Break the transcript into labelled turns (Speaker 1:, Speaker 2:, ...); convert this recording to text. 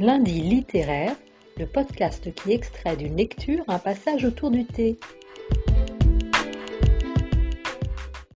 Speaker 1: Lundi littéraire, le podcast qui extrait d'une lecture un passage autour du thé.